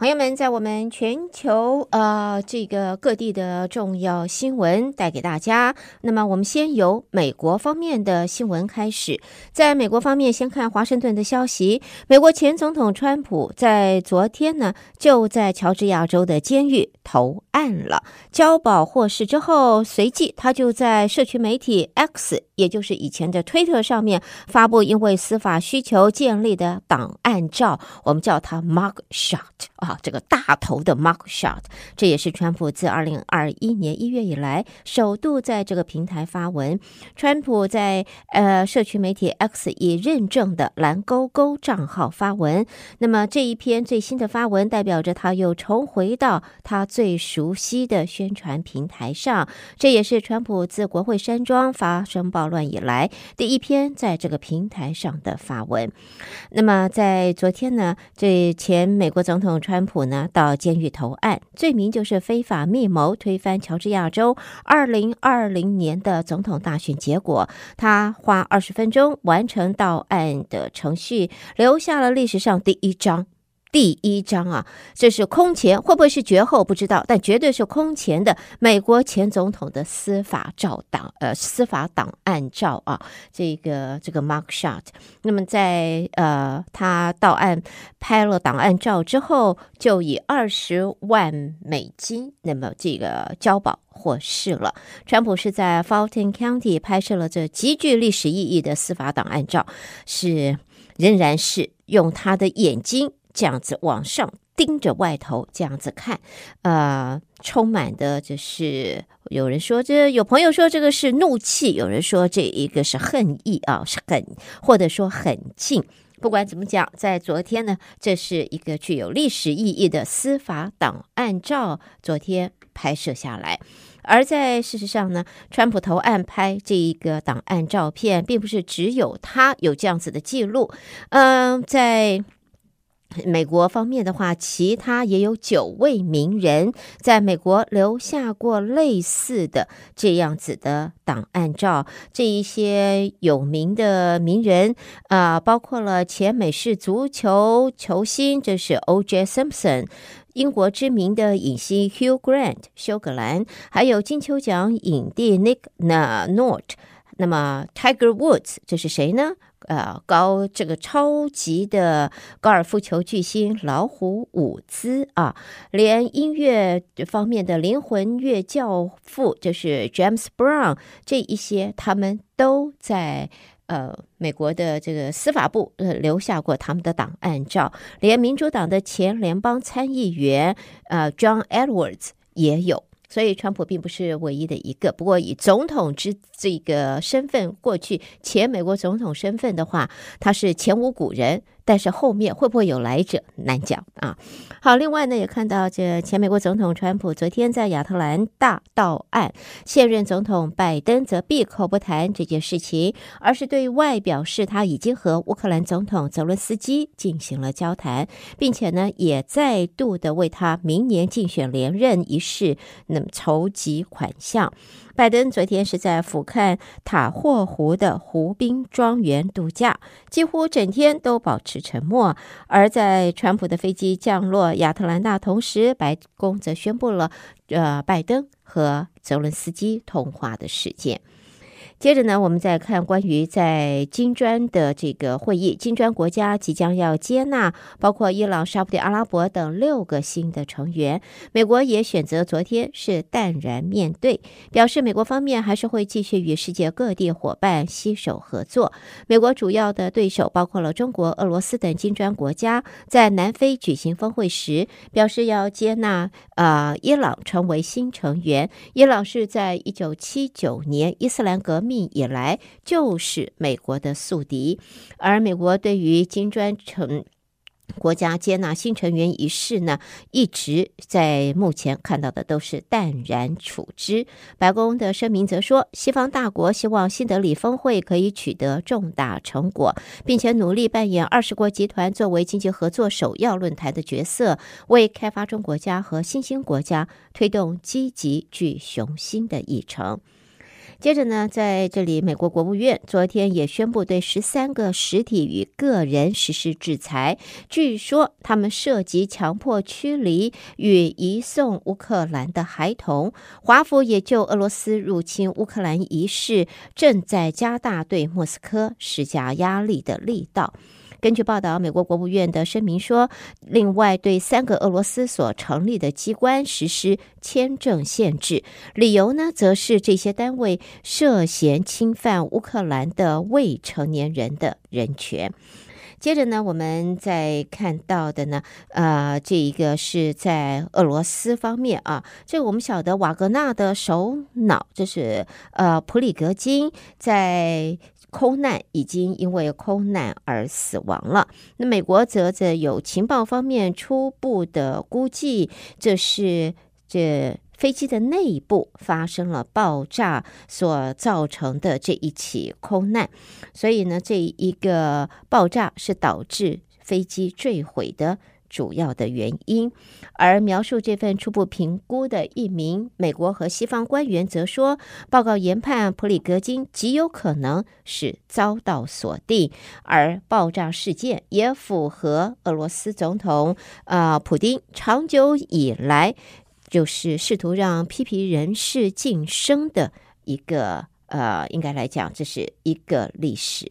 朋友们，在我们全球呃这个各地的重要新闻带给大家。那么，我们先由美国方面的新闻开始。在美国方面，先看华盛顿的消息。美国前总统川普在昨天呢，就在乔治亚州的监狱投案了，交保获释之后，随即他就在社区媒体 X，也就是以前的推特上面发布因为司法需求建立的档案照，我们叫它 Mug Shot 啊。这个大头的 mug shot，这也是川普自二零二一年一月以来首度在这个平台发文。川普在呃社区媒体 X 以认证的蓝勾勾账号发文，那么这一篇最新的发文代表着他又重回到他最熟悉的宣传平台上。这也是川普自国会山庄发生暴乱以来第一篇在这个平台上的发文。那么在昨天呢，这前美国总统川。普呢到监狱投案，罪名就是非法密谋推翻乔治亚州二零二零年的总统大选结果。他花二十分钟完成到案的程序，留下了历史上第一张。第一张啊，这是空前，会不会是绝后不知道，但绝对是空前的美国前总统的司法照档，呃，司法档案照啊，这个这个 mark shot。那么在呃他到案拍了档案照之后，就以二十万美金，那么这个交保获释了。川普是在 Fulton County 拍摄了这极具历史意义的司法档案照，是仍然是用他的眼睛。这样子往上盯着外头，这样子看，呃，充满的就是有人说这有朋友说这个是怒气，有人说这一个是恨意啊，是很或者说很近。不管怎么讲，在昨天呢，这是一个具有历史意义的司法档案照，昨天拍摄下来。而在事实上呢，川普投案拍这一个档案照片，并不是只有他有这样子的记录，嗯、在。美国方面的话，其他也有九位名人在美国留下过类似的这样子的档案照。这一些有名的名人啊、包括了前美式足球球星，这是 O.J. Simpson；英国知名的影星 Hugh Grant 休格兰，还有金球奖影帝 Nick Nort。那么 Tiger Woods 这是谁呢？呃，高这个超级的高尔夫球巨星老虎伍兹啊，连音乐方面的灵魂乐教父就是 James Brown 这一些，他们都在呃美国的这个司法部呃留下过他们的档案照，连民主党的前联邦参议员呃 John Edwards 也有。所以，川普并不是唯一的一个。不过，以总统之这个身份，过去前美国总统身份的话，他是前无古人。但是后面会不会有来者难讲啊。好，另外呢，也看到这前美国总统川普昨天在亚特兰大到案，现任总统拜登则闭口不谈这件事情，而是对外表示他已经和乌克兰总统泽伦斯基进行了交谈，并且呢，也再度的为他明年竞选连任一事那么筹集款项。拜登昨天是在俯瞰塔霍湖的湖滨庄园度假，几乎整天都保持沉默。而在川普的飞机降落亚特兰大同时，白宫则宣布了，呃，拜登和泽伦斯基通话的事件。接着呢，我们再看关于在金砖的这个会议，金砖国家即将要接纳包括伊朗、沙特阿拉伯等六个新的成员。美国也选择昨天是淡然面对，表示美国方面还是会继续与世界各地伙伴携手合作。美国主要的对手包括了中国、俄罗斯等金砖国家，在南非举行峰会时表示要接纳啊、伊朗成为新成员。伊朗是在一九七九年伊斯兰革命以来就是美国的宿敌，而美国对于金砖成国家接纳新成员一事呢，一直在目前看到的都是淡然处之。白宫的声明则说，西方大国希望新德里峰会可以取得重大成果，并且努力扮演二十国集团作为经济合作首要论坛的角色，为开发中国家和新兴国家推动积极具雄心的议程。接着呢，在这里，美国国务院昨天也宣布对十三个实体与个人实施制裁，据说他们涉及强迫驱离与移送乌克兰的孩童。华府也就俄罗斯入侵乌克兰一事，正在加大对莫斯科施加压力的力道。根据报道，美国国务院的声明说，另外对三个俄罗斯所成立的机关实施签证限制，理由呢，则是这些单位涉嫌侵犯乌克兰的未成年人的人权。接着呢，我们再看到的呢，呃，这一个是在俄罗斯方面啊，这个我们晓得瓦格纳的首脑，这是呃普里格金在。空难已经因为空难而死亡了。那美国则在有情报方面初步的估计，这是这飞机的内部发生了爆炸所造成的这一起空难。所以呢，这一个爆炸是导致飞机坠毁的。主要的原因，而描述这份初步评估的一名美国和西方官员则说，报告研判普里格金极有可能是遭到锁定，而爆炸事件也符合俄罗斯总统啊普丁长久以来就是试图让批评人士晋升的一个呃，应该来讲这是一个历史。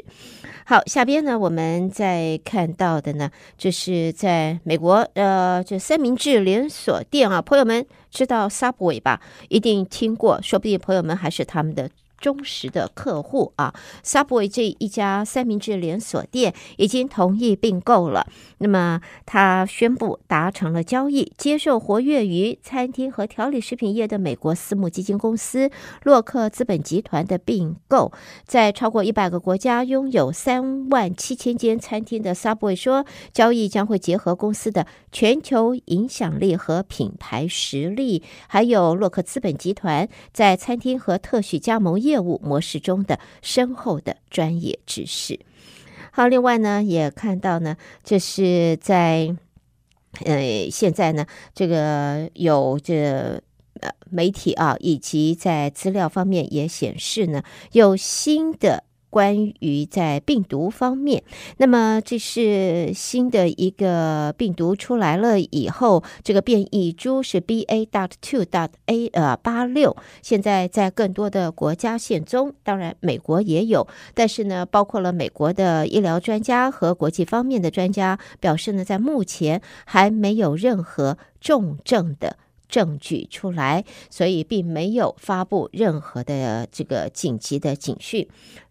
好，下边呢，我们再看到的呢，就是在美国，呃，这三明治连锁店啊，朋友们知道 Subway 吧？一定听过，说不定朋友们还是他们的。忠实的客户啊，Subway 这一家三明治连锁店已经同意并购了。那么，他宣布达成了交易，接受活跃于餐厅和调理食品业的美国私募基金公司洛克资本集团的并购。在超过一百个国家拥有三万七千间餐厅的 Subway 说，交易将会结合公司的全球影响力和品牌实力，还有洛克资本集团在餐厅和特许加盟业。业务模式中的深厚的专业知识。好，另外呢，也看到呢，这是在呃，现在呢，这个有这呃媒体啊，以及在资料方面也显示呢，有新的。关于在病毒方面，那么这是新的一个病毒出来了以后，这个变异株是 BA. dot two dot A 呃八六，现在在更多的国家现踪，当然美国也有，但是呢，包括了美国的医疗专家和国际方面的专家表示呢，在目前还没有任何重症的证据出来，所以并没有发布任何的这个紧急的警讯。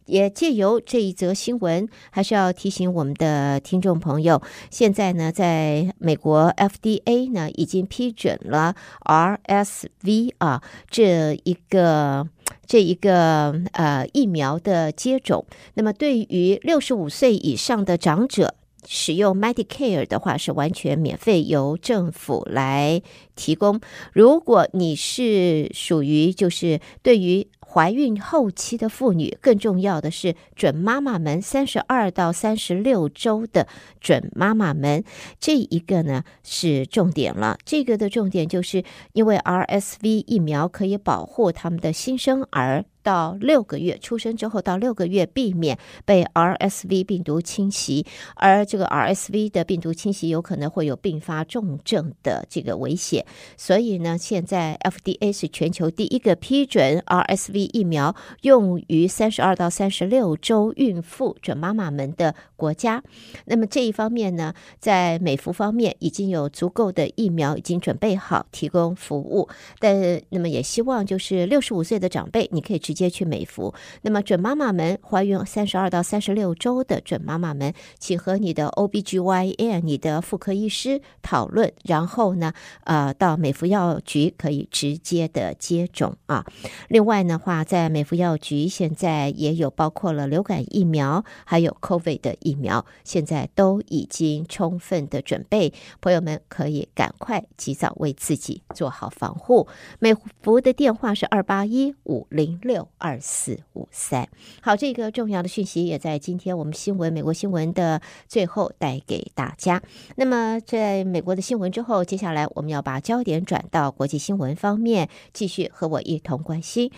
也借由这一则新闻，还是要提醒我们的听众朋友，现在呢，在美国 FDA 呢已经批准了 RSV 啊这一个这一个呃疫苗的接种。那么，对于六十五岁以上的长者使用 Medicare 的话，是完全免费，由政府来提供。如果你是属于就是对于怀孕后期的妇女，更重要的是准妈妈们，三十二到三十六周的准妈妈们，这一个呢是重点了。这个的重点就是因为 RSV 疫苗可以保护他们的新生儿。到六个月出生之后，到六个月避免被 RSV 病毒侵袭，而这个 RSV 的病毒侵袭有可能会有并发重症的这个危险。所以呢，现在 FDA 是全球第一个批准 RSV 疫苗用于三十二到三十六周孕妇准妈妈们的国家。那么这一方面呢，在美服方面已经有足够的疫苗已经准备好提供服务，但那么也希望就是六十五岁的长辈，你可以直接。接去美服。那么准妈妈们怀孕三十二到三十六周的准妈妈们，请和你的 OBGYN、你的妇科医师讨论，然后呢，呃，到美孚药局可以直接的接种啊。另外的话，在美孚药局现在也有包括了流感疫苗，还有 COVID 的疫苗，现在都已经充分的准备，朋友们可以赶快及早为自己做好防护。美孚的电话是二八一五零六二四五三，好，这个重要的讯息也在今天我们新闻美国新闻的最后带给大家。那么，在美国的新闻之后，接下来我们要把焦点转到国际新闻方面，继续和我一同关心。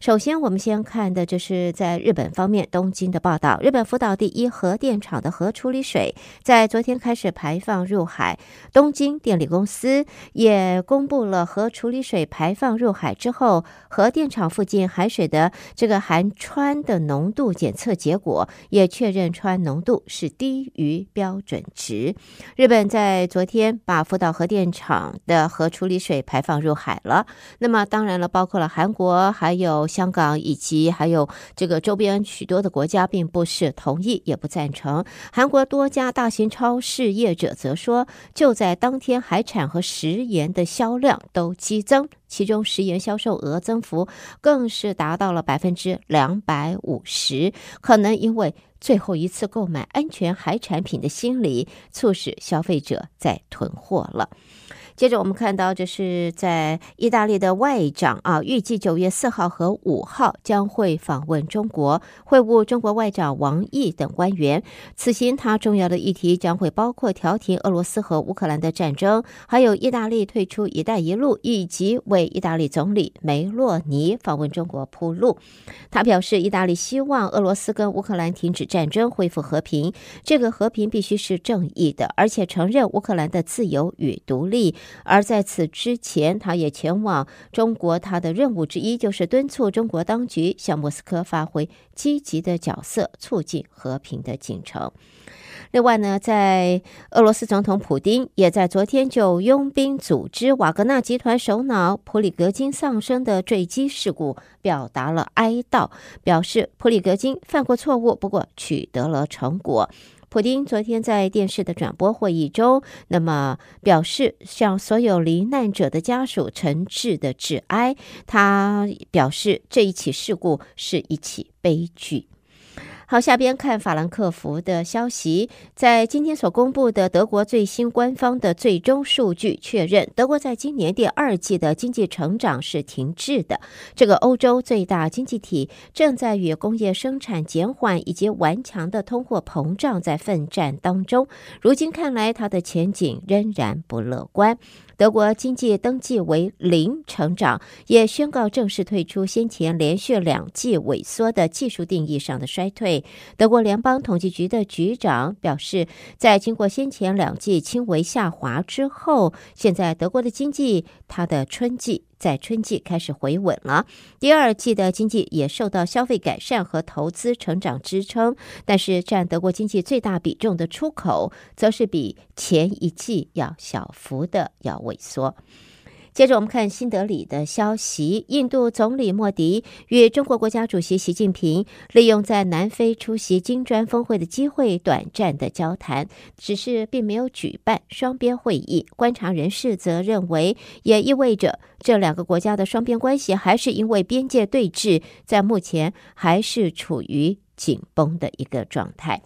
首先，我们先看的就是在日本方面东京的报道。日本福岛第一核电厂的核处理水在昨天开始排放入海。东京电力公司也公布了核处理水排放入海之后，核电厂附近海水的这个含氚的浓度检测结果，也确认氚浓度是低于标准值。日本在昨天把福岛核电厂的核处理水排放入海了。那么，当然了，包括了韩国，还有。香港以及还有这个周边许多的国家，并不是同意，也不赞成。韩国多家大型超市业者则说，就在当天，海产和食盐的销量都激增，其中食盐销售额增幅更是达到了百分之两百五十。可能因为最后一次购买安全海产品的心理，促使消费者在囤货了。接着我们看到，这是在意大利的外长啊，预计九月四号和五号将会访问中国，会晤中国外长王毅等官员。此行他重要的议题将会包括调停俄罗斯和乌克兰的战争，还有意大利退出“一带一路”，以及为意大利总理梅洛尼访问中国铺路。他表示，意大利希望俄罗斯跟乌克兰停止战争，恢复和平。这个和平必须是正义的，而且承认乌克兰的自由与独立。而在此之前，他也前往中国。他的任务之一就是敦促中国当局向莫斯科发挥积极的角色，促进和平的进程。另外呢，在俄罗斯总统普丁也在昨天就佣兵组织瓦格纳集团首脑普里格金丧生的坠机事故表达了哀悼，表示普里格金犯过错误，不过取得了成果。普京昨天在电视的转播会议中，那么表示向所有罹难者的家属诚挚的致哀。他表示这一起事故是一起悲剧。好，下边看法兰克福的消息，在今天所公布的德国最新官方的最终数据确认，德国在今年第二季的经济成长是停滞的。这个欧洲最大经济体正在与工业生产减缓以及顽强的通货膨胀在奋战当中。如今看来，它的前景仍然不乐观。德国经济登记为零成长，也宣告正式退出先前连续两季萎缩的技术定义上的衰退。德国联邦统计局的局长表示，在经过先前两季轻微下滑之后，现在德国的经济它的春季。在春季开始回稳了，第二季的经济也受到消费改善和投资成长支撑，但是占德国经济最大比重的出口，则是比前一季要小幅的要萎缩。接着我们看新德里的消息，印度总理莫迪与中国国家主席习近平利用在南非出席金砖峰会的机会，短暂的交谈，只是并没有举办双边会议。观察人士则认为，也意味着这两个国家的双边关系还是因为边界对峙，在目前还是处于紧绷的一个状态。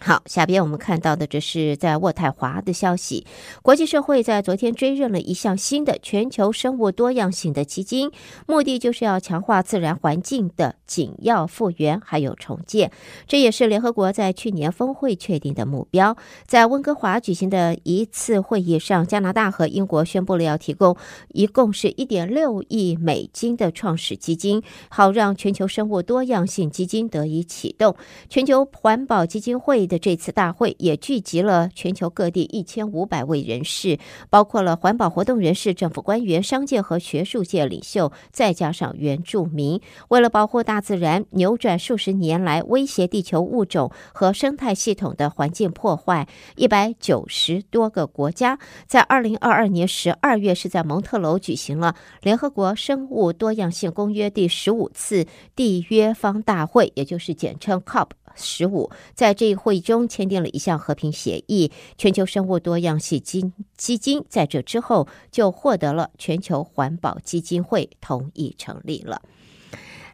好，下边我们看到的这是在渥太华的消息。国际社会在昨天追认了一项新的全球生物多样性的基金，目的就是要强化自然环境的紧要复原还有重建。这也是联合国在去年峰会确定的目标。在温哥华举行的一次会议上，加拿大和英国宣布了要提供一共是一点六亿美金的创始基金，好让全球生物多样性基金得以启动。全球环保基金会的这次大会也聚集了全球各地一千五百位人士，包括了环保活动人士、政府官员、商界和学术界领袖，再加上原住民。为了保护大自然，扭转数十年来威胁地球物种和生态系统的环境破坏，一百九十多个国家在二零二二年十二月是在蒙特娄举行了联合国生物多样性公约第十五次缔约方大会，也就是简称 COP。十五，在这一会议中签订了一项和平协议，全球生物多样性基基金在这之后就获得了全球环保基金会同意成立了。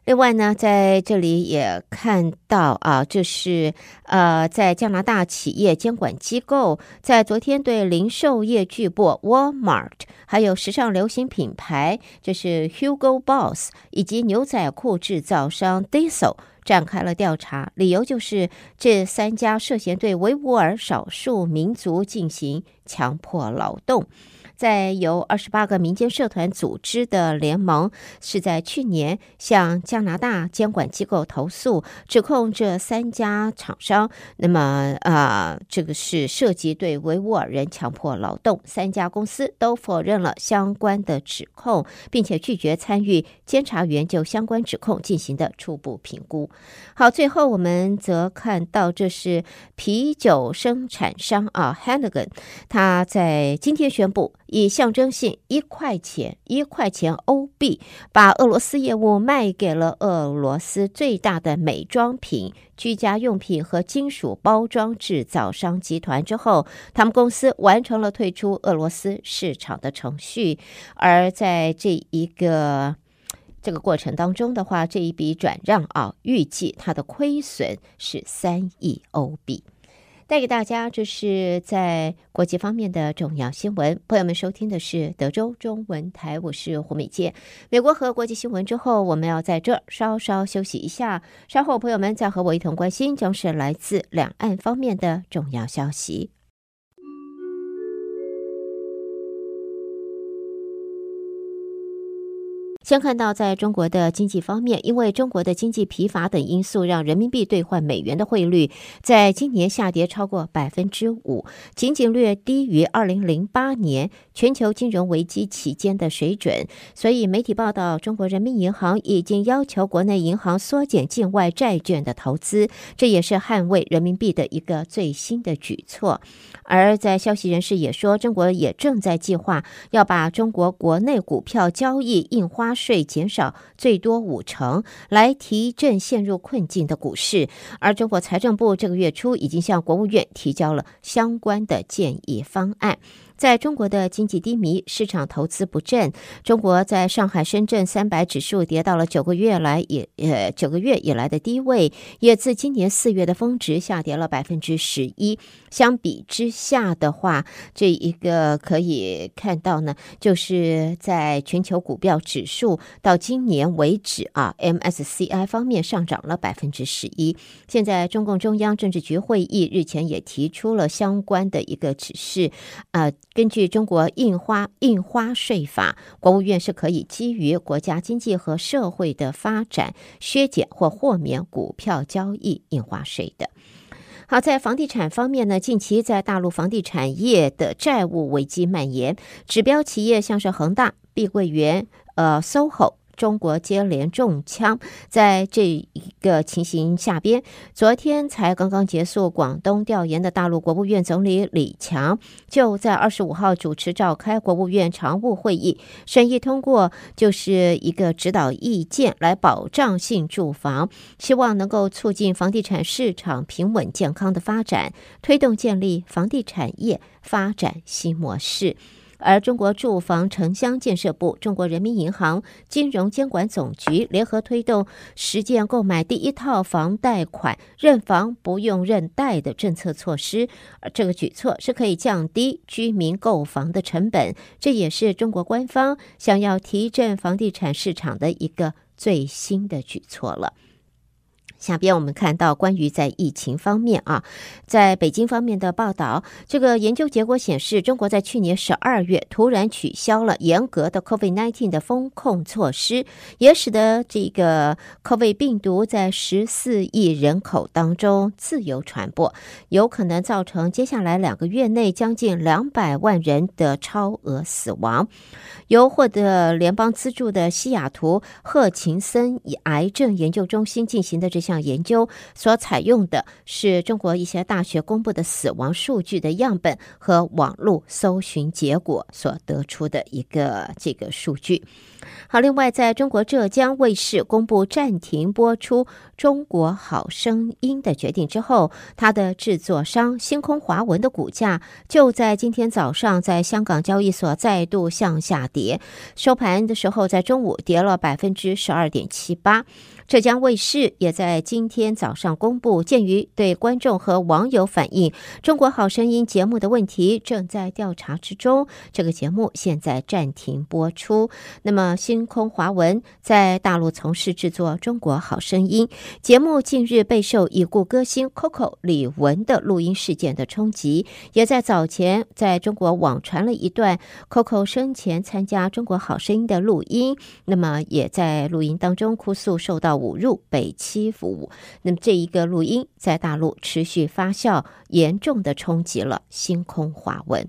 另外呢，在这里也看到啊，这是呃，在加拿大企业监管机构在昨天对零售业巨擘 Walmart，还有时尚流行品牌就是 Hugo Boss，以及牛仔裤制造商 Diesel。展开了调查，理由就是这三家涉嫌对维吾尔少数民族进行强迫劳动。在由二十八个民间社团组织的联盟，是在去年向加拿大监管机构投诉，指控这三家厂商，那么啊、这个是涉及对维吾尔人强迫劳动，三家公司都否认了相关的指控，并且拒绝参与监察员就相关指控进行的初步评估。好，最后我们则看到这是啤酒生产商啊，Heineken，他在今天宣布。以象征性一块钱一块钱欧币，把俄罗斯业务卖给了俄罗斯最大的美妆品、居家用品和金属包装制造商集团之后，他们公司完成了退出俄罗斯市场的程序。而在这一个这个过程当中的话，这一笔转让啊，预计它的亏损是三亿欧币。带给大家，这是在国际方面的重要新闻。朋友们，收听的是德州中文台，我是胡美健。美国和国际新闻之后，我们要在这儿稍稍休息一下。稍后，朋友们再和我一同关心，将是来自两岸方面的重要消息。先看到，在中国的经济方面，因为中国的经济疲乏等因素，让人民币兑换美元的汇率在今年下跌超过百分之五，仅仅略低于二零零八年全球金融危机期间的水准。所以，媒体报道，中国人民银行已经要求国内银行缩减境外债券的投资，这也是捍卫人民币的一个最新的举措。而在消息人士也说，中国也正在计划要把中国国内股票交易印花税减少最多五成，来提振陷入困境的股市。而中国财政部这个月初已经向国务院提交了相关的建议方案。在中国的经济低迷、市场投资不振，中国在上海、深圳三百指数跌到了九个月来也呃九个月以来的低位，也自今年四月的峰值下跌了百分之十一。相比之下的话，这一个可以看到呢，就是在全球股票指数到今年为止啊，MSCI 方面上涨了百分之十一。现在中共中央政治局会议日前也提出了相关的一个指示，啊、根据中国印花印花税法，国务院是可以基于国家经济和社会的发展，削减或豁免股票交易印花税的。好，在房地产方面呢，近期在大陆房地产业的债务危机蔓延，指标企业像是恒大、碧桂园、呃，SOHO。中国接连中枪，在这一个情形下边，昨天才刚刚结束广东调研的大陆国务院总理李强，就在二十五号主持召开国务院常务会议，审议通过就是一个指导意见，来保障性住房，希望能够促进房地产市场平稳健康的发展，推动建立房地产业发展新模式。而中国住房城乡建设部、中国人民银行、金融监管总局联合推动实践购买第一套房贷款认房不用认贷的政策措施，而这个举措是可以降低居民购房的成本，这也是中国官方想要提振房地产市场的一个最新的举措了。下边我们看到关于在疫情方面啊，在北京方面的报道，这个研究结果显示，中国在去年十二月突然取消了严格的 COVID-19 的封控措施，也使得这个 COVID 病毒在十四亿人口当中自由传播，有可能造成接下来两个月内将近两百万人的超额死亡。由获得联邦资助的西雅图赫琴森癌症研究中心进行的这项研究，所采用的是中国一些大学公布的死亡数据的样本和网络搜寻结果所得出的一个这个数据。好，另外，在中国浙江卫视公布暂停播出《中国好声音》的决定之后，它的制作商星空华文的股价就在今天早上在香港交易所再度向下跌，收盘的时候在中午跌了百分之十二点七八。浙江卫视也在今天早上公布，鉴于对观众和网友反映《中国好声音》节目的问题正在调查之中，这个节目现在暂停播出。那么，星空华文在大陆从事制作《中国好声音》节目，近日备受已故歌星 Coco 李玟的录音事件的冲击，也在早前在中国网传了一段 Coco 生前参加《中国好声音》的录音。那么，也在录音当中哭诉受到侮辱、被欺负。那么，这一个录音在大陆持续发酵，严重的冲击了星空华文。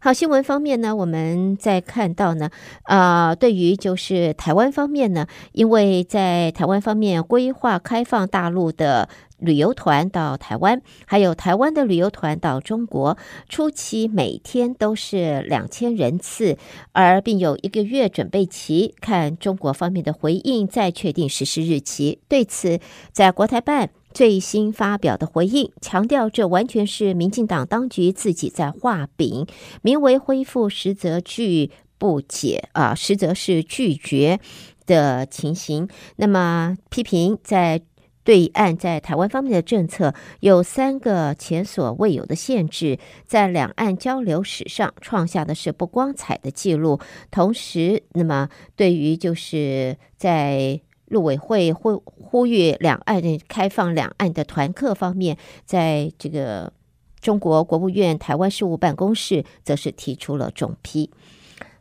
好，新闻方面呢，我们再看到呢，啊、对于就是台湾方面呢，因为在台湾方面规划开放大陆的旅游团到台湾，还有台湾的旅游团到中国，初期每天都是两千人次，而并有一个月准备期，看中国方面的回应，再确定实施日期。对此，在国台办。最新发表的回应强调，这完全是民进党当局自己在画饼，名为恢复，实则拒不解啊，实则是拒绝的情形。那么批评在对岸在台湾方面的政策有三个前所未有的限制，在两岸交流史上创下的是不光彩的记录。同时，那么对于就是在陆委会呼呼吁两岸开放两岸的团客方面，在这个中国国务院台湾事务办公室则是提出了总批。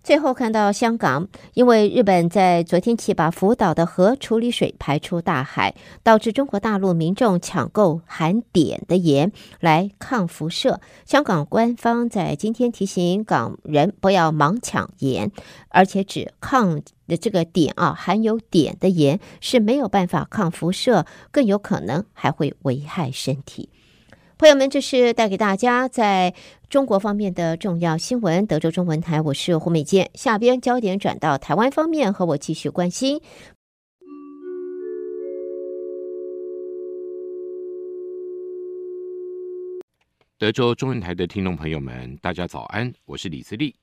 最后看到香港，因为日本在昨天起把福岛的核处理水排出大海，导致中国大陆民众抢购含碘的盐来抗辐射。香港官方在今天提醒港人不要盲抢盐，而且指抗的这个碘啊，含有碘的盐是没有办法抗辐射，更有可能还会危害身体。朋友们，这是带给大家在中国方面的重要新闻。德州中文台，我是胡美健。下边焦点转到台湾方面，和我继续关心。德州中文台的听众朋友们，大家早安，我是李自立。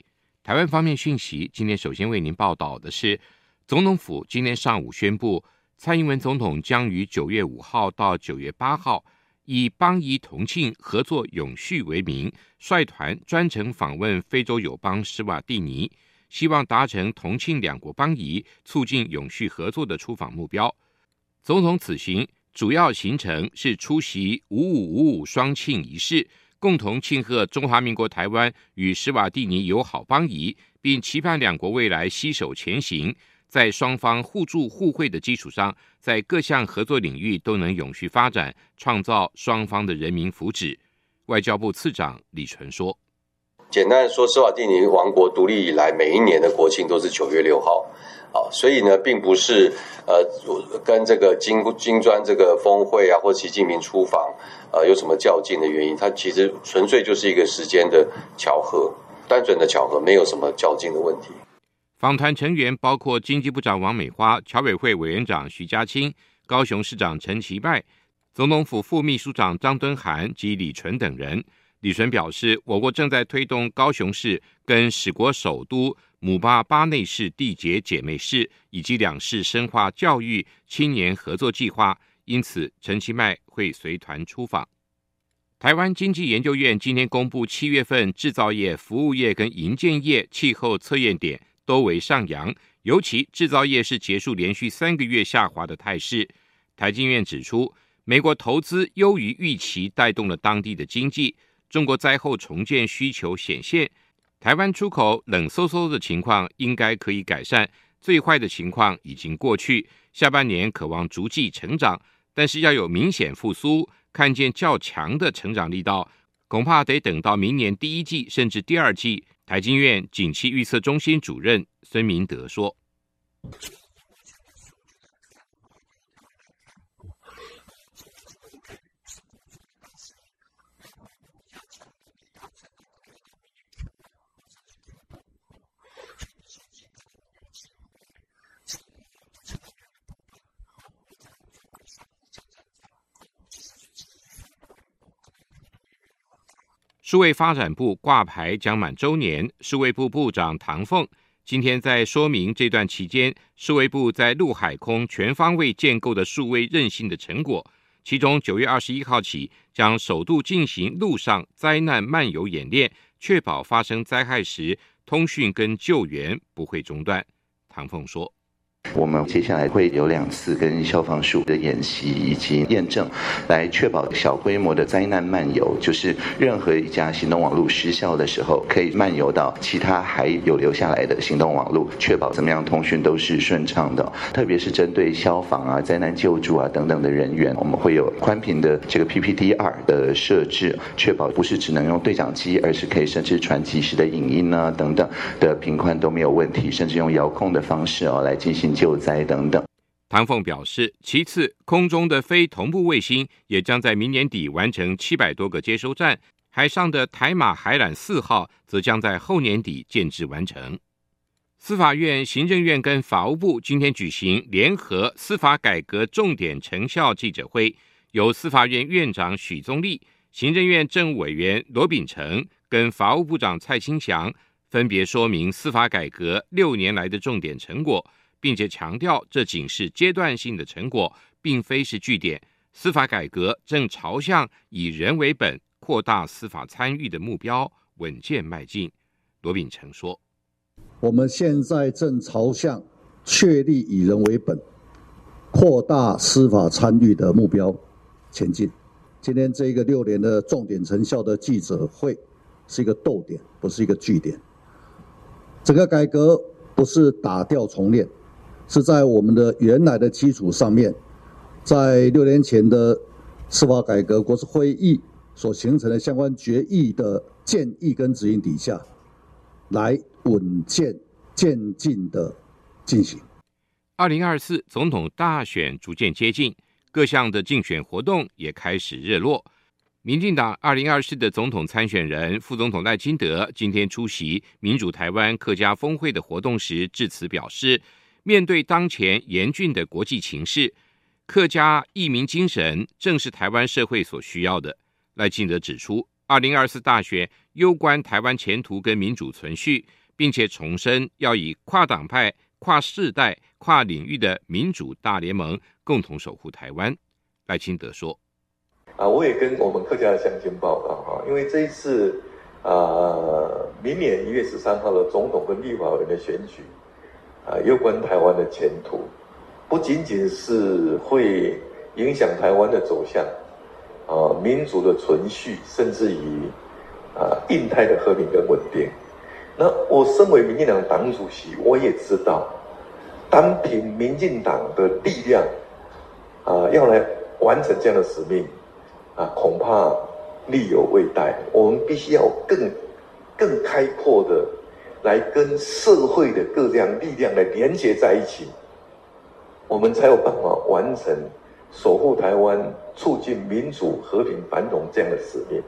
台湾方面讯息，今天首先为您报道的是，总统府今天上午宣布，蔡英文总统将于九月五号到九月八号。以邦谊同庆、合作永续为名，率团专程访问非洲友邦史瓦蒂尼，希望达成同庆两国邦谊、促进永续合作的出访目标。总统此行主要行程是出席“五五五五”双庆仪式，共同庆贺中华民国台湾与史瓦蒂尼友好邦谊，并期盼两国未来携手前行。在双方互助互惠的基础上，在各项合作领域都能永续发展，创造双方的人民福祉。外交部次长李淳说：“简单说，斯瓦蒂尼王国独立以来，每一年的国庆都是九月六号，啊，所以呢，并不是呃跟这个金金砖这个峰会啊，或习近平出访，呃，有什么较劲的原因？它其实纯粹就是一个时间的巧合，单纯的巧合，没有什么较劲的问题。”访团成员包括经济部长王美花、侨委会委员长徐家清、高雄市长陈其迈、总统府副秘书长张敦涵及李淳等人。李淳表示，我国正在推动高雄市跟史国首都姆巴巴内市缔结姐妹市，以及两市深化教育青年合作计划，因此陈其迈会随团出访。台湾经济研究院今天公布七月份制造业、服务业跟营建业气候测验点。都为上扬，尤其制造业是结束连续三个月下滑的态势。台经院指出，美国投资优于预期，带动了当地的经济。中国灾后重建需求显现，台湾出口冷飕飕的情况应该可以改善，最坏的情况已经过去。下半年可望逐季成长，但是要有明显复苏，看见较强的成长力道，恐怕得等到明年第一季甚至第二季。台经院景气预测中心主任孙明德说。数位发展部挂牌将满周年，数位部部长唐凤今天在说明这段期间，数位部在陆海空全方位建构的数位韧性的成果。其中，九月二十一号起将首度进行陆上灾难漫游演练，确保发生灾害时通讯跟救援不会中断。唐凤说。我们接下来会有两次跟消防署的演习以及验证，来确保小规模的灾难漫游，就是任何一家行动网络失效的时候，可以漫游到其他还有留下来的行动网络，确保怎么样通讯都是顺畅的。特别是针对消防啊、灾难救助啊等等的人员，我们会有宽频的这个 PPDR 的设置，确保不是只能用对讲机，而是可以甚至传即时的影音啊等等的频宽都没有问题，甚至用遥控的方式哦来进行。救灾等等。唐凤表示，其次，空中的非同步卫星也将在明年底完成七百多个接收站，海上的台马海缆四号则将在后年底建置完成。司法院、行政院跟法务部今天举行联合司法改革重点成效记者会，由司法院院长许宗力、行政院政务委员罗秉成跟法务部长蔡清祥分别说明司法改革六年来的重点成果。并且强调，这仅是阶段性的成果，并非是据点。司法改革正朝向以人为本、扩大司法参与的目标稳健迈进。罗秉成说：“我们现在正朝向确立以人为本、扩大司法参与的目标前进。今天这个六年的重点成效的记者会是一个逗点，不是一个句点。整个改革不是打掉重练。”是在我们的原来的基础上面，在六年前的司法改革国是会议所形成的相关决议的建议跟指引底下，来稳健渐进的进行。二零二四总统大选逐渐接近，各项的竞选活动也开始热络。民进党二零二四的总统参选人副总统赖清德今天出席民主台湾客家峰会的活动时致辞表示。面对当前严峻的国际情势，客家义民精神正是台湾社会所需要的。赖清德指出，二零二四大选攸关台湾前途跟民主存续，并且重申要以跨党派、跨世代、跨领域的民主大联盟共同守护台湾。赖清德说：“啊，我也跟我们客家的乡亲报告哈，因为这一次啊，明年一月十三号的总统跟立法委员的选举。”啊，攸关台湾的前途，不仅仅是会影响台湾的走向，啊，民主的存续，甚至于啊，印太的和平跟稳定。那我身为民进党党主席，我也知道，单凭民进党的力量，啊，要来完成这样的使命，啊，恐怕力有未逮。我们必须要更更开阔的。来跟社会的各样力量来连接在一起，我们才有办法完成守护台湾、促进民主、和平、繁荣这样的使命。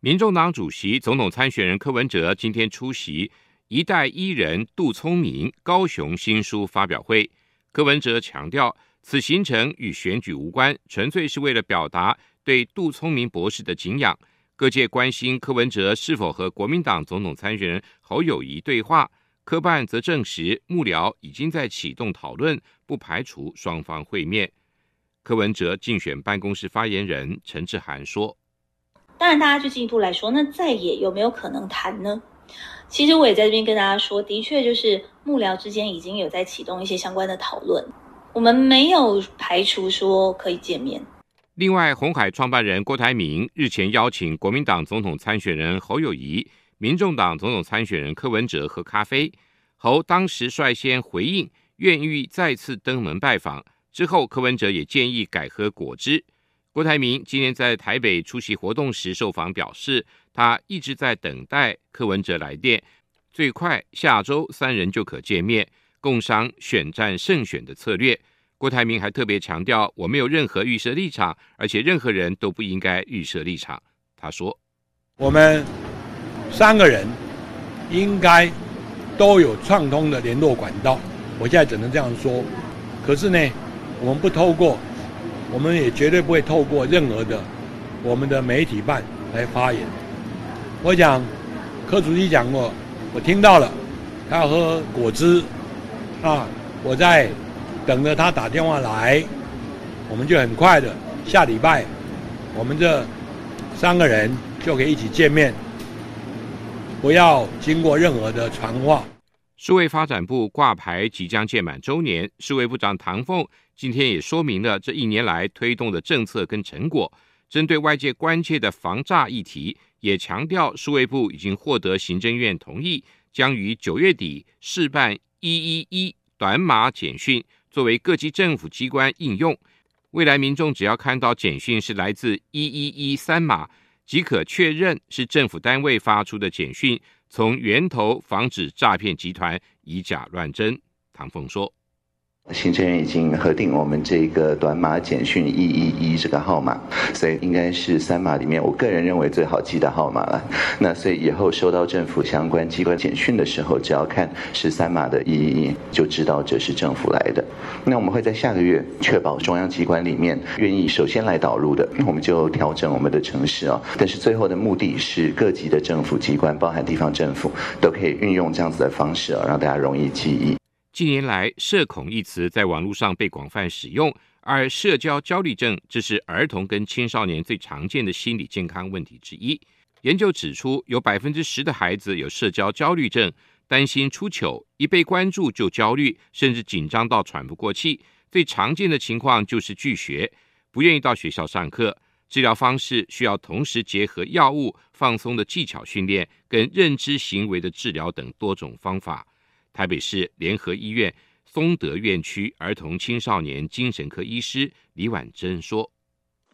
民众党主席、总统参选人柯文哲今天出席“一代伊人杜聪明”高雄新书发表会。柯文哲强调，此行程与选举无关，纯粹是为了表达对杜聪明博士的敬仰。各界关心柯文哲是否和国民党总统参选人侯友宜对话，柯办则证实幕僚已经在启动讨论，不排除双方会面。柯文哲竞选办公室发言人陈志涵说：“当然，大家就进一步来说，那在野有没有可能谈呢？其实我也在这边跟大家说，的确就是幕僚之间已经有在启动一些相关的讨论，我们没有排除说可以见面。”另外，鸿海创办人郭台铭日前邀请国民党总统参选人侯友谊、民众党总统参选人柯文哲喝咖啡。侯当时率先回应，愿意再次登门拜访。之后，柯文哲也建议改喝果汁。郭台铭今天在台北出席活动时受访表示，他一直在等待柯文哲来电，最快下周三人就可见面，共商选战胜选的策略。郭台铭还特别强调，我没有任何预设立场，而且任何人都不应该预设立场。他说：“我们三个人应该都有畅通的联络管道。我现在只能这样说。可是呢，我们不透过，我们也绝对不会透过任何的我们的媒体办来发言。我想柯主席讲过，我听到了，他要喝果汁，啊，我在等着他打电话来，我们就很快的下礼拜，我们这三个人就可以一起见面，不要经过任何的传话。数位发展部挂牌即将届满周年，数位部长唐凤今天也说明了这一年来推动的政策跟成果。针对外界关切的防诈议题，也强调数位部已经获得行政院同意。将于九月底试办一一一短码简讯，作为各级政府机关应用。未来民众只要看到简讯是来自一一一三码，即可确认是政府单位发出的简讯，从源头防止诈骗集团以假乱真。唐凤说。行政院已经核定我们这个短码简讯一一一这个号码，所以应该是三码里面，我个人认为最好记的号码了。那所以以后收到政府相关机关简讯的时候，只要看是三码的一一一，就知道这是政府来的。那我们会在下个月确保中央机关里面愿意首先来导入的，我们就调整我们的城市啊。但是最后的目的是各级的政府机关，包含地方政府，都可以运用这样子的方式啊，让大家容易记忆。近年来，社恐一词在网络上被广泛使用，而社交焦虑症这是儿童跟青少年最常见的心理健康问题之一。研究指出，有百分之十的孩子有社交焦虑症，担心出糗，一被关注就焦虑，甚至紧张到喘不过气。最常见的情况就是拒学，不愿意到学校上课。治疗方式需要同时结合药物、放松的技巧训练跟认知行为的治疗等多种方法。台北市联合医院松德院区儿童青少年精神科医师李婉珍说：“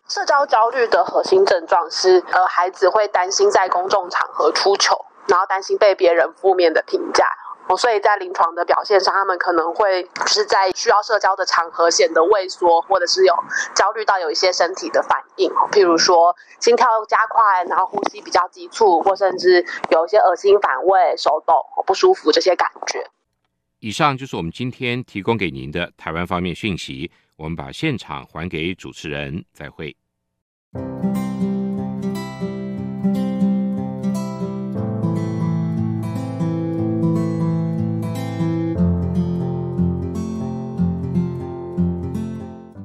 社交焦虑的核心症状是，呃，孩子会担心在公众场合出糗，然后担心被别人负面的评价。哦，所以在临床的表现上，他们可能会是在需要社交的场合显得畏缩，或者是有焦虑到有一些身体的反应，譬如说心跳加快，然后呼吸比较急促，或甚至有一些恶心、反胃、手抖、不舒服这些感觉。”以上就是我们今天提供给您的台湾方面讯息。我们把现场还给主持人，再会。